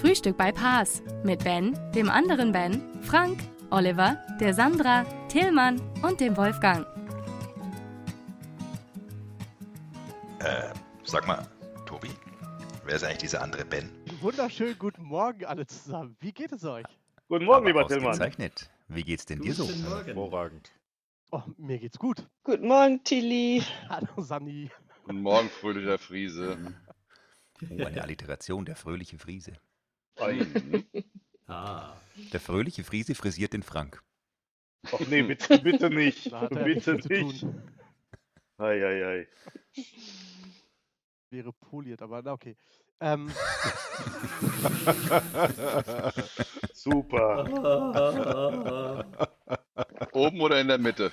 Frühstück bei Paas mit Ben, dem anderen Ben, Frank, Oliver, der Sandra, Tillmann und dem Wolfgang. Äh, sag mal, Tobi, wer ist eigentlich dieser andere Ben? Wunderschönen guten Morgen alle zusammen. Wie geht es euch? Guten Morgen, Aber lieber Tillmann. Ausgezeichnet. Wie geht's denn dir so? Guten Morgen. Hervorragend. Oh, mir geht's gut. Guten Morgen, Tilly. Hallo Sani. Guten Morgen, fröhlicher Friese. Oh, eine Alliteration, der fröhliche Friese. Ah. Der fröhliche Friese frisiert den Frank. Ach nee, bitte, bitte nicht. Bitte nicht. tun. Ei, ei, ei. Wäre poliert, aber na okay. Ähm, Super. Oben oder in der Mitte?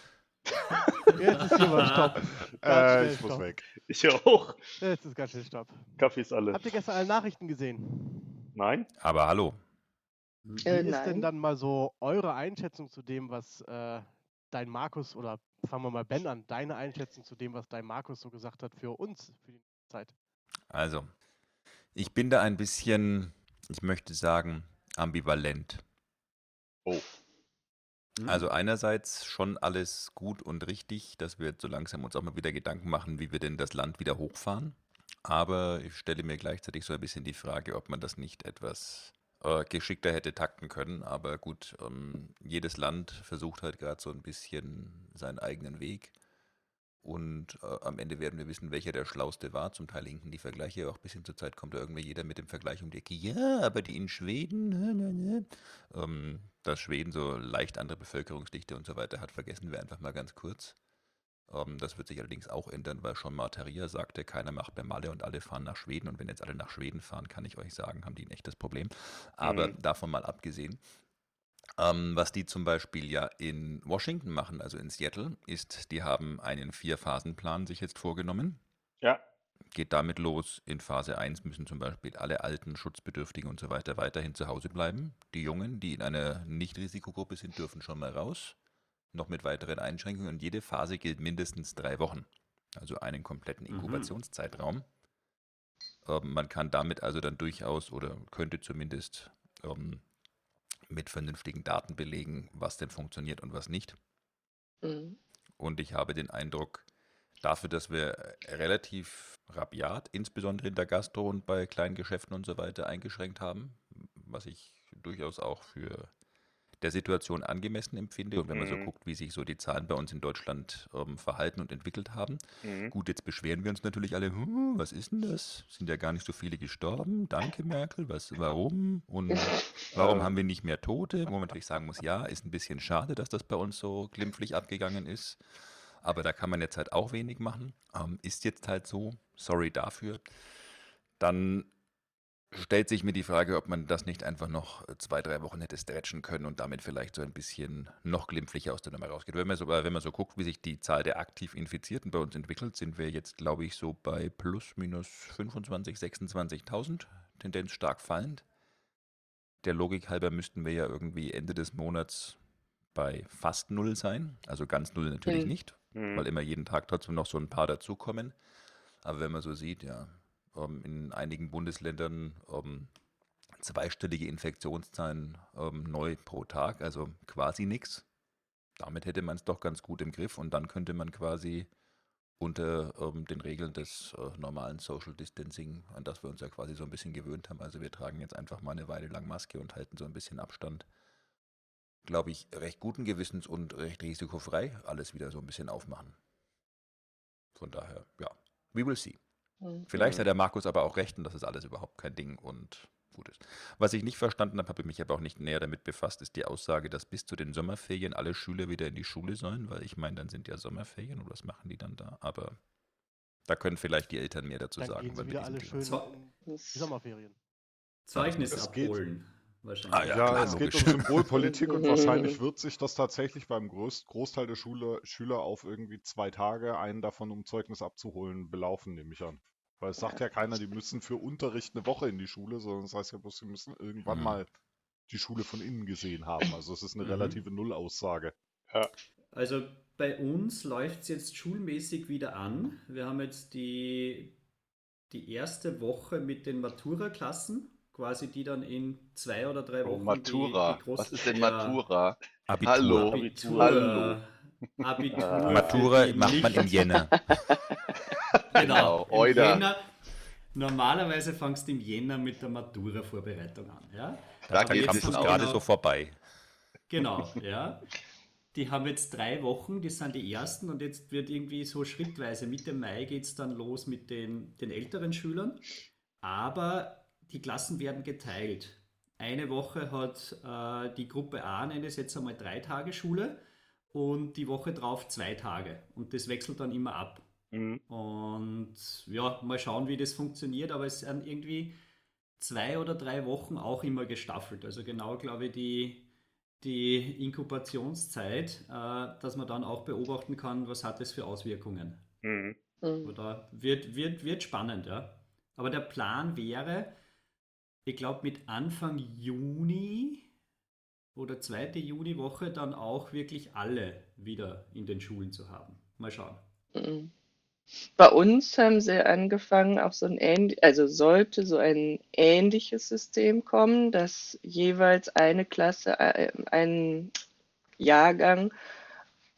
jetzt ist hier mal Stopp. Äh, ich muss Stopp. weg. Ich auch. Jetzt ist ganz schnell Stopp. Kaffee ist alle. Habt ihr gestern alle Nachrichten gesehen? Nein? Aber hallo, Wie Äh, ist denn dann mal so eure Einschätzung zu dem, was äh, dein Markus oder fangen wir mal Ben an, deine Einschätzung zu dem, was dein Markus so gesagt hat für uns, für die Zeit? also, ich bin da ein bisschen, ich möchte sagen, ambivalent. Oh. Also einerseits schon alles gut und richtig, dass wir jetzt so langsam uns auch mal wieder Gedanken machen, wie wir denn das Land wieder hochfahren. Aber ich stelle mir gleichzeitig so ein bisschen die Frage, ob man das nicht etwas äh, geschickter hätte takten können. Aber gut, ähm, jedes Land versucht halt gerade so ein bisschen seinen eigenen Weg. Und äh, am Ende werden wir wissen, welcher der Schlauste war. Zum Teil hinken die Vergleiche auch bis hin zur Zeit, kommt da irgendwie jeder mit dem Vergleich um die Ecke. Ja, aber die in Schweden, ne, ne, ne. Ähm, dass Schweden so leicht andere Bevölkerungsdichte und so weiter hat, vergessen wir einfach mal ganz kurz. Ähm, das wird sich allerdings auch ändern, weil schon Martaria sagte, keiner macht mehr Malle und alle fahren nach Schweden. Und wenn jetzt alle nach Schweden fahren, kann ich euch sagen, haben die ein echtes Problem. Aber Mhm. davon mal abgesehen. Ähm, was die zum Beispiel ja in Washington machen, also in Seattle, ist, die haben einen Vier-Phasen-Plan sich jetzt vorgenommen. Ja. Geht damit los, in Phase 1 müssen zum Beispiel alle alten, Schutzbedürftigen und so weiter weiterhin zu Hause bleiben. Die Jungen, die in einer Nicht-Risikogruppe sind, dürfen schon mal raus. Noch mit weiteren Einschränkungen. Und jede Phase gilt mindestens drei Wochen. Also einen kompletten Mhm. Inkubationszeitraum. Ähm, man kann damit also dann durchaus oder könnte zumindest ähm, mit vernünftigen Daten belegen, was denn funktioniert und was nicht. Mhm. Und ich habe den Eindruck, dafür, dass wir relativ rabiat, insbesondere in der Gastro und bei kleinen Geschäften und so weiter, eingeschränkt haben, was ich durchaus auch für der Situation angemessen empfinde. Und wenn man so Mhm. guckt, wie sich so die Zahlen bei uns in Deutschland ähm, verhalten und entwickelt haben. Mhm. Gut, jetzt beschweren wir uns natürlich alle, "Hm, was ist denn das? Sind ja gar nicht so viele gestorben. Danke, Merkel. Was, warum? Und warum haben wir nicht mehr Tote? Wo man natürlich sagen muss, ja, ist ein bisschen schade, dass das bei uns so glimpflich abgegangen ist. Aber da kann man jetzt halt auch wenig machen. Ähm, ist jetzt halt so. Sorry dafür. Dann stellt sich mir die Frage, ob man das nicht einfach noch zwei, drei Wochen hätte stretchen können und damit vielleicht so ein bisschen noch glimpflicher aus der Nummer rausgeht. Wenn man so, wenn man so guckt, wie sich die Zahl der aktiv Infizierten bei uns entwickelt, sind wir jetzt, glaube ich, so bei plus minus 25, 26.000, Tendenz stark fallend. Der Logik halber müssten wir ja irgendwie Ende des Monats bei fast null sein. Also ganz null natürlich Mhm. nicht, Mhm. weil immer jeden Tag trotzdem noch so ein paar dazukommen. Aber wenn man so sieht, ja, ähm, in einigen Bundesländern ähm, zweistellige Infektionszahlen ähm, neu pro Tag, also quasi nichts. Damit hätte man es doch ganz gut im Griff und dann könnte man quasi unter ähm, den Regeln des äh, normalen Social Distancing, an das wir uns ja quasi so ein bisschen gewöhnt haben, also wir tragen jetzt einfach mal eine Weile lang Maske und halten so ein bisschen Abstand, glaube ich, recht guten Gewissens und recht risikofrei alles wieder so ein bisschen aufmachen. Von daher, ja, we will see. Mhm. Vielleicht hat der Markus aber auch recht und das ist alles überhaupt kein Ding und gut ist. Was ich nicht verstanden habe, habe ich mich aber auch nicht näher damit befasst, ist die Aussage, dass bis zu den Sommerferien alle Schüler wieder in die Schule sollen, weil ich meine, dann sind ja Sommerferien und was machen die dann da? Aber da können vielleicht die Eltern mehr dazu Dann sagen. gehen weil sie wieder alle schön die Sommerferien. Zeugnis abholen. Wahrscheinlich. Ah, ja, Ja, es geht um Symbolpolitik und wahrscheinlich wird sich das tatsächlich beim Groß Großteil der Schule, Schüler auf irgendwie zwei Tage, einen davon um Zeugnis abzuholen, belaufen, nehme ich an. Weil es sagt ja keiner, die müssen für Unterricht eine Woche in die Schule, sondern das heißt ja bloß, sie müssen irgendwann Mhm. mal die Schule von innen gesehen haben. Also es ist eine Mhm. relative Nullaussage. Also bei uns läuft es jetzt schulmäßig wieder an. Wir haben jetzt die, die erste Woche mit den Matura-Klassen, quasi die dann in zwei oder drei Oh, Wochen. Matura. Die, die Was ist denn Ja, Matura? Abitur. Hallo. Abitur. Hallo. Abitur. Matura die macht man im Jänner. Genau. Im Oida. Jänner, normalerweise fangst du im Jänner mit der Matura-Vorbereitung an. Ja? Da Da geht es gerade Genau. so vorbei. Genau, ja. Die haben jetzt drei Wochen, das sind die ersten und jetzt wird irgendwie so schrittweise, Mitte Mai geht es dann los mit den, den älteren Schülern. Aber die Klassen werden geteilt. Eine Woche hat äh, die Gruppe A, nenne ich es jetzt einmal drei Tage Schule und die Woche drauf zwei Tage. Und das wechselt dann immer ab. Mhm. Und ja, mal schauen, wie das funktioniert, aber es sind irgendwie zwei oder drei Wochen auch immer gestaffelt. Also genau, glaube ich, die, die Inkubationszeit, äh, dass man dann auch beobachten kann, was hat das für Auswirkungen. Mhm. Mhm. Oder wird, wird, wird spannend, ja. Aber der Plan wäre, ich glaube, mit Anfang Juni oder zweite Juniwoche dann auch wirklich alle wieder in den Schulen zu haben. Mal schauen. Bei uns haben sie angefangen, auch so ein ähnlich, also sollte so ein ähnliches System kommen, dass jeweils eine Klasse, äh, ein Jahrgang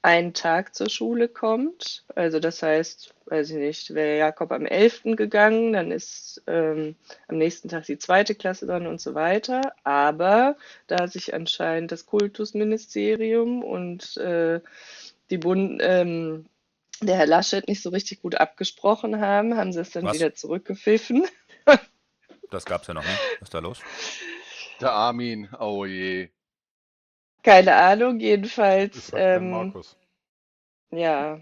einen Tag zur Schule kommt. Also das heißt, weiß ich nicht, wäre Jakob am 11. gegangen, dann ist ähm, am nächsten Tag die zweite Klasse dran und so weiter. Aber da sich anscheinend das Kultusministerium und äh, die Bund, ähm, der Herr Laschet nicht so richtig gut abgesprochen haben, haben sie es dann Was? wieder zurückgepfiffen. Das gab es ja noch nicht. Was ist da los? Der Armin, oh je. Keine Ahnung, jedenfalls, ähm, Markus. ja,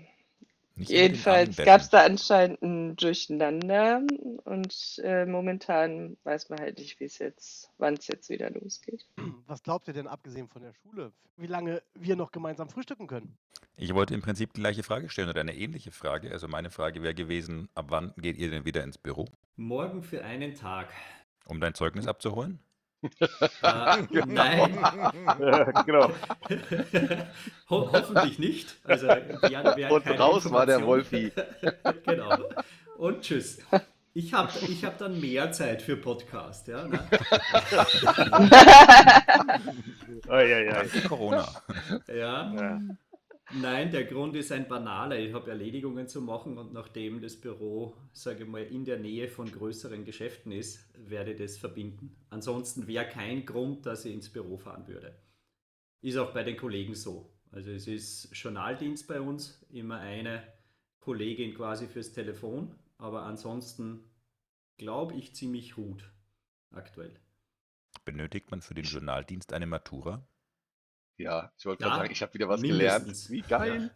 Nicht jedenfalls gab es da anscheinend ein Durcheinander und äh, momentan weiß man halt nicht, wie es jetzt, wann es jetzt wieder losgeht. Was glaubt ihr denn, abgesehen von der Schule, wie lange wir noch gemeinsam frühstücken können? Ich wollte im Prinzip die gleiche Frage stellen oder eine ähnliche Frage. Also meine Frage wäre gewesen, ab wann geht ihr denn wieder ins Büro, Morgen für einen Tag. um dein Zeugnis abzuholen? Äh, Nein, Ja, genau. Ho hoffentlich nicht. Also, Und raus war der Wolfi. genau. Und tschüss. Ich habe ich hab dann mehr Zeit für Podcast. Ja, ne? Eieiei. Danke Corona. ja. Ja. Nein, der Grund ist ein banaler. Ich habe Erledigungen zu machen und nachdem das Büro, sage ich mal, in der Nähe von größeren Geschäften ist, werde ich das verbinden. Ansonsten wäre kein Grund, dass ich ins Büro fahren würde. Ist auch bei den Kollegen so. Also es ist Journaldienst bei uns, immer eine Kollegin quasi fürs Telefon, aber ansonsten glaube ich ziemlich gut aktuell. Benötigt man für den Journaldienst eine Matura? Ja, ich wollte Ja, gerade sagen, ich habe wieder was mindestens. gelernt. Wie geil.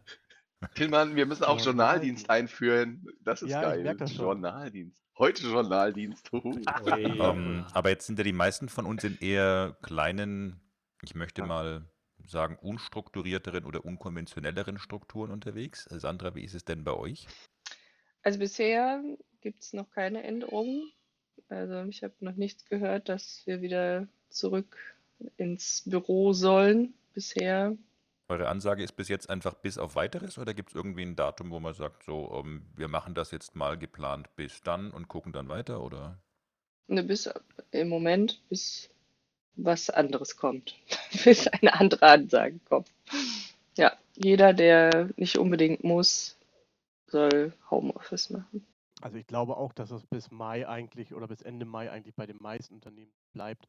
Tillmann, wir müssen auch Journaldienst einführen. Das ist Ja, ich geil. merk das schon. Journaldienst. Heute Journaldienst. Huhu. Ui. Ähm, aber jetzt sind ja die meisten von uns in eher kleinen, ich möchte mal sagen, unstrukturierteren oder unkonventionelleren Strukturen unterwegs. Sandra, wie ist es denn bei euch? Also bisher gibt es noch keine Änderungen. Also ich habe noch nichts gehört, dass wir wieder zurück ins Büro sollen. Bisher Eure Ansage ist bis jetzt einfach bis auf weiteres oder gibt es irgendwie ein Datum, wo man sagt, so, ähm, wir machen das jetzt mal geplant bis dann und gucken dann weiter oder? ne, bis im Moment, bis was anderes kommt. bis eine andere Ansage kommt. Ja, jeder, der nicht unbedingt muss, soll Homeoffice machen. Also ich glaube auch, dass es bis Mai eigentlich oder bis Ende Mai eigentlich bei den meisten Unternehmen bleibt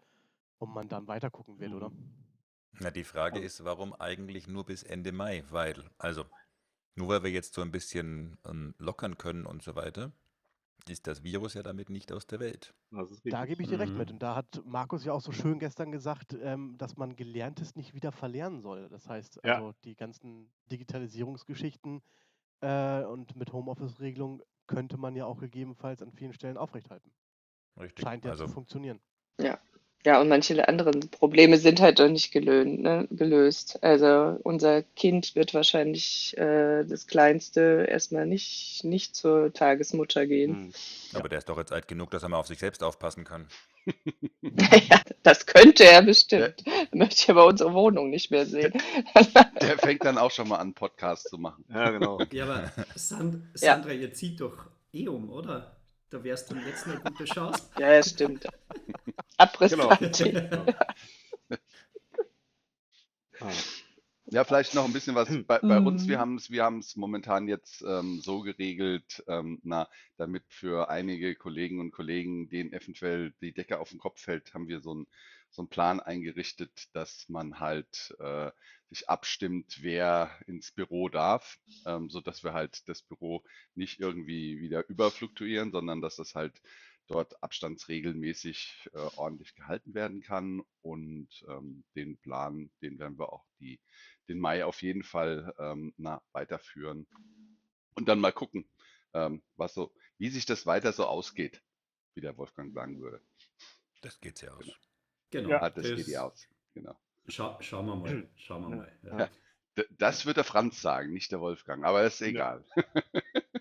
und man dann weiter gucken will, oder? Na, die Frage ist, warum eigentlich nur bis Ende Mai? Weil, also, nur weil wir jetzt so ein bisschen ähm, lockern können und so weiter, ist das Virus ja damit nicht aus der Welt. Das ist Da gebe ich dir recht Mhm. mit. Und da hat Markus ja auch so schön gestern gesagt, ähm, dass man Gelerntes nicht wieder verlernen soll. Das heißt, Ja. also die ganzen Digitalisierungsgeschichten äh, und mit Homeoffice-Regelung könnte man ja auch gegebenenfalls an vielen Stellen aufrechthalten. Richtig. Scheint ja also, zu funktionieren. Ja, und manche anderen Probleme sind halt noch nicht gelöhnt, ne, gelöst. Also unser Kind wird wahrscheinlich äh, das Kleinste erstmal nicht, nicht zur Tagesmutter gehen. Hm. Aber der ist doch jetzt alt genug, dass er mal auf sich selbst aufpassen kann. Ja, das könnte er bestimmt. Dann möchte ich aber unsere Wohnung nicht mehr sehen. Der fängt dann auch schon mal an, Podcasts zu machen. Ja, genau. Ja, aber Sand Ja. Sandra, ihr zieht doch eh um, oder? Da wärst du jetzt eine gute Chance. Ja, ja, stimmt. Abrissparty. Genau. Ah. Ja, vielleicht noch ein bisschen was bei, bei uns. Wir Mhm. haben es wir haben's momentan jetzt ähm, so geregelt, ähm, na, damit für einige Kollegen und Kollegen, denen eventuell die Decke auf den Kopf fällt, haben wir so einen so einen Plan eingerichtet, dass man halt äh, sich abstimmt, wer ins Büro darf, ähm, sodass wir halt das Büro nicht irgendwie wieder überfluktuieren, sondern dass das halt dort abstandsregelmäßig äh, ordentlich gehalten werden kann. Und ähm, den Plan, den werden wir auch die, den Mai auf jeden Fall ähm, na, weiterführen. Und dann mal gucken, ähm, was so, wie sich das weiter so ausgeht, wie der Wolfgang sagen würde. Das geht ja aus. Genau. Ja, das geht ja aus. Genau. Schau, schauen wir mal. Schauen wir mal. Ja. D- Das wird der Franz sagen, nicht der Wolfgang, aber ist egal.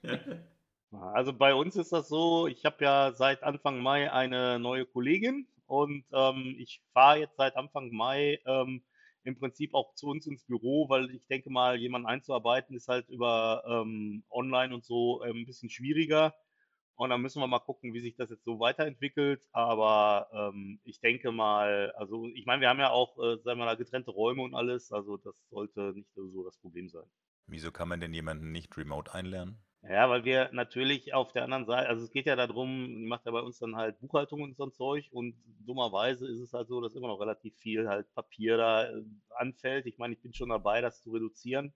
Also bei uns ist das so, ich habe ja seit Anfang Mai eine neue Kollegin und ähm, ich fahre jetzt seit Anfang Mai ähm, im Prinzip auch zu uns ins Büro, weil ich denke mal, jemanden einzuarbeiten ist halt über ähm, online und so ähm, ein bisschen schwieriger. Und dann müssen wir mal gucken, wie sich das jetzt so weiterentwickelt. Aber ähm, ich denke mal, also ich meine, wir haben ja auch, äh, sagen wir mal, getrennte Räume und alles, also das sollte nicht so das Problem sein. Wieso kann man denn jemanden nicht remote einlernen? Ja, weil wir natürlich auf der anderen Seite, also es geht ja darum, die macht ja bei uns dann halt Buchhaltung und so ein Zeug und dummerweise ist es halt so, dass immer noch relativ viel halt Papier da äh, anfällt. Ich meine, ich bin schon dabei, das zu reduzieren,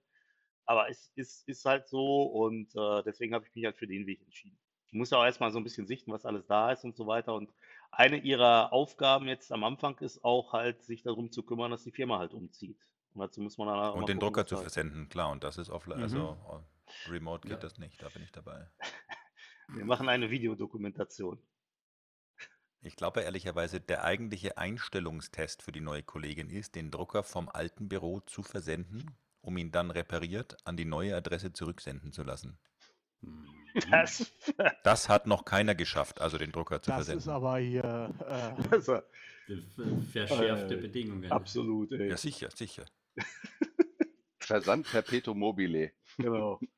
aber es ist, ist halt so und äh, deswegen habe ich mich halt für den Weg entschieden. Muss ja auch erstmal so ein bisschen sichten, was alles da ist und so weiter und eine ihrer Aufgaben jetzt am Anfang ist auch halt, sich darum zu kümmern, dass die Firma halt umzieht. Und dazu muss man dann auch Und den gucken, Drucker zu versenden, klar. Und das ist offline, Mhm. also remote geht Ja. das nicht, da bin ich dabei. Wir machen eine Videodokumentation. Ich glaube ehrlicherweise, der eigentliche Einstellungstest für die neue Kollegin ist, den Drucker vom alten Büro zu versenden, um ihn dann repariert an die neue Adresse zurücksenden zu lassen. Das, Das hat noch keiner geschafft, also den Drucker zu Das versenden. ist aber hier. Äh, also, Verschärfte Äh, Bedingungen. absolut, ey. Ja, sicher, sicher. Versand perpetuum mobile. Genau.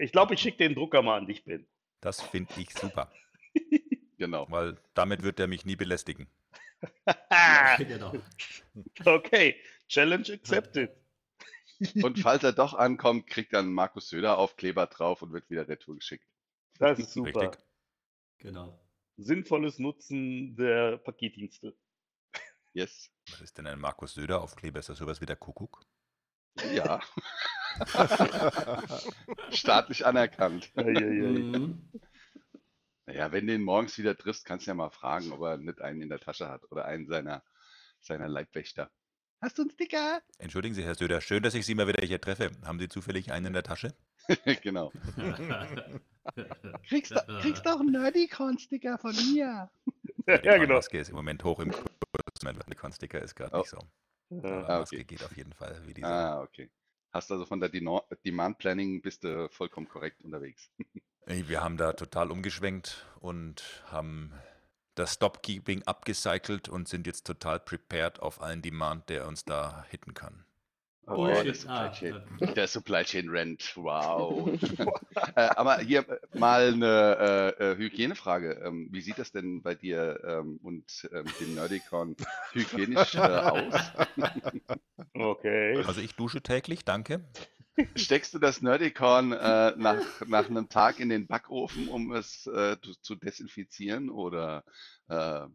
Ich glaube, ich schicke den Drucker mal an dich, Ben. Das finde ich super, Genau. weil damit wird er mich nie belästigen. genau. Okay, Challenge accepted. Und falls er doch ankommt, kriegt dann Markus Söder Aufkleber drauf und wird wieder retour geschickt. Das ist super. Richtig. Genau. Sinnvolles Nutzen der Paketdienste. Yes. Was ist denn ein Markus Söder Aufkleber? Ist das sowas wie der Kuckuck? Ja. Staatlich anerkannt. Eieiei. Mhm. Naja, wenn du ihn morgens wieder triffst, kannst du ja mal fragen, ob er nicht einen in der Tasche hat oder einen seiner, seiner Leibwächter. Hast du einen Sticker? Entschuldigen Sie, Herr Söder, schön, dass ich Sie mal wieder hier treffe. Haben Sie zufällig einen in der Tasche? genau. Kriegst, du, kriegst auch einen Nerdicon-Sticker von mir. Die Ja, genau. Maske ist im Moment hoch im Kurs. Mein Sticker ist gerade Oh. nicht so. Aber Ah, Maske okay. geht auf jeden Fall, wie die Sau. Ah, okay. Hast also von der Demand Planning bist du vollkommen korrekt unterwegs. Wir haben da total umgeschwenkt und haben das Stopkeeping abgecycelt und sind jetzt total prepared auf allen Demand, der uns da hitten kann. Oh, Bullshit. der Supply Ah, Chain, der Supply Chain Rent, wow. äh, aber hier mal eine äh, äh, Hygienefrage. Ähm, wie sieht das denn bei dir ähm, und ähm, dem Nerdicon hygienisch äh, aus? Okay. Also ich dusche täglich, danke. Steckst du das Nerdicon äh, nach, nach einem Tag in den Backofen, um es äh, zu, zu desinfizieren? Oder äh,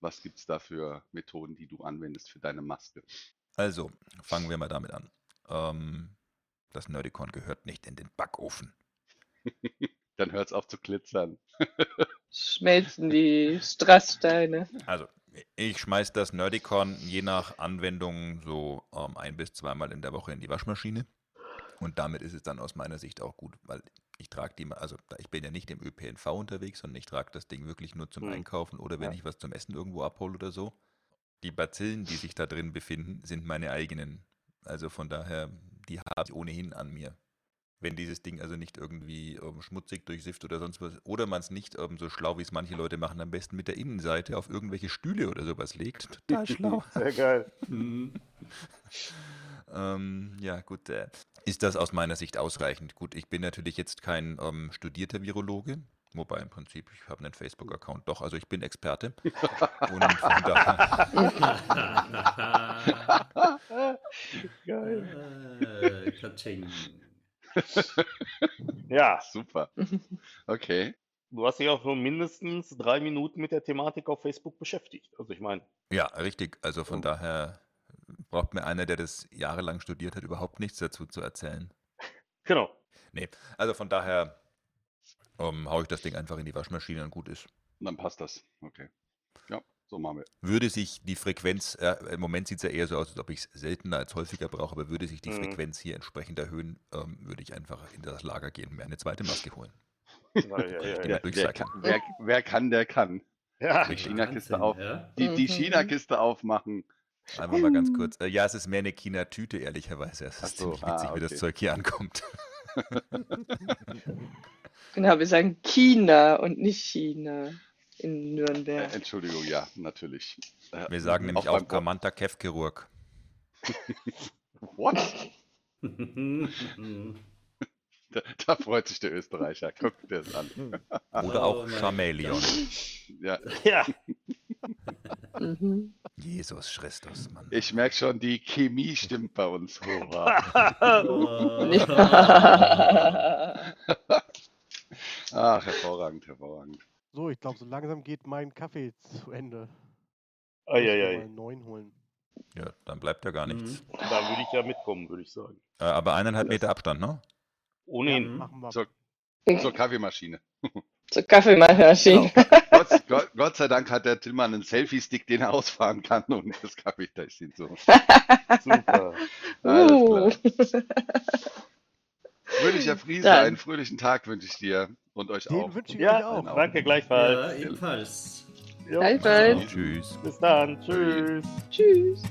was gibt es da für Methoden, die du anwendest für deine Maske? Also, fangen wir mal damit an. Ähm, das Nerdicon gehört nicht in den Backofen. Dann hört es auf zu glitzern. Schmelzen die Strasssteine. Also, ich schmeiß das Nerdicon je nach Anwendung so ähm, ein bis zweimal in der Woche in die Waschmaschine. Und damit ist es dann aus meiner Sicht auch gut, weil Ich trage die, mal- also ich bin ja nicht im ÖPNV unterwegs, sondern ich trage das Ding wirklich nur zum Hm. Einkaufen oder wenn Ja. ich was zum Essen irgendwo abhole oder so. Die Bazillen, die sich da drin befinden, sind meine eigenen. Also von daher, die habe ich ohnehin an mir. Wenn dieses Ding also nicht irgendwie ähm, schmutzig durchsifft oder sonst was, oder man es nicht ähm, so schlau, wie es manche Leute machen, am besten mit der Innenseite auf irgendwelche Stühle oder sowas legt. Total schlau. Sehr geil. Ähm, ja, gut. Äh, ist das aus meiner Sicht ausreichend? Gut, ich bin natürlich jetzt kein ähm, studierter Virologe, wobei im Prinzip, ich habe einen Facebook-Account doch, also ich bin Experte. Und von daher, Geil. Äh. Ja, Super. Okay. du hast dich auch schon mindestens drei Minuten mit der Thematik auf Facebook beschäftigt. Also ich meine, ja, richtig. Also von daher braucht mir einer, der das jahrelang studiert hat, überhaupt nichts dazu zu erzählen. genau. Nee, also von daher ähm, haue ich das Ding einfach in die Waschmaschine und gut ist. Dann passt das. Okay. Ja, so machen wir. Würde sich die Frequenz, äh, im Moment sieht es ja eher so aus, als ob ich es seltener als häufiger brauche, aber würde sich die Mhm. Frequenz hier entsprechend erhöhen, ähm, würde ich einfach in das Lager gehen und mir eine zweite Maske holen. Ja, ja, ja. Wer, kann, wer, wer kann, der kann. ja. Die. China-Kiste auf. ja. Die, die Mhm. China-Kiste aufmachen. Einfach mal ganz kurz. Äh, ja, es ist mehr eine China-Tüte, ehrlicherweise. Es ist so, ziemlich witzig, ah, wie das okay. Zeug hier ankommt. Genau, wir sagen China und nicht China in Äh, Nürnberg. Entschuldigung, ja, natürlich. Äh, Wir sagen nämlich auch Kamanta Kev-Chirurg. What? Da, da freut sich der Österreicher. Guck dir das an. Oder Oh auch mein Chameleon. Ja, ja. Mhm. Jesus Christus, Mann. ich merke schon, die Chemie stimmt bei uns. Hurra. Ach, hervorragend, hervorragend. So, ich glaube, so langsam geht mein Kaffee zu Ende. Ei, Muss ei, mir ei. mal einen neuen holen. Ja, dann bleibt ja gar nichts. Mhm. Da würde ich ja mitkommen, würde ich sagen. Äh, aber eineinhalb Meter Abstand, ne? Ohnehin. Machen wir. Zur, zur Kaffeemaschine. Zur Kaffeemaschine. Gott, Gott, Gott sei Dank hat der Tillmann einen Selfie-Stick, den er ausfahren kann und das Kaffeetäschchen so. Super. Uh. Fröhlicher Friese, Dann. einen fröhlichen Tag wünsche ich dir und euch Den auch. wünsche ich euch Ja, auch. danke Ja, gleichfalls. ebenfalls. Jo. Gleichfalls. Tschüss. Bis dann. Tschüss. Tschüss.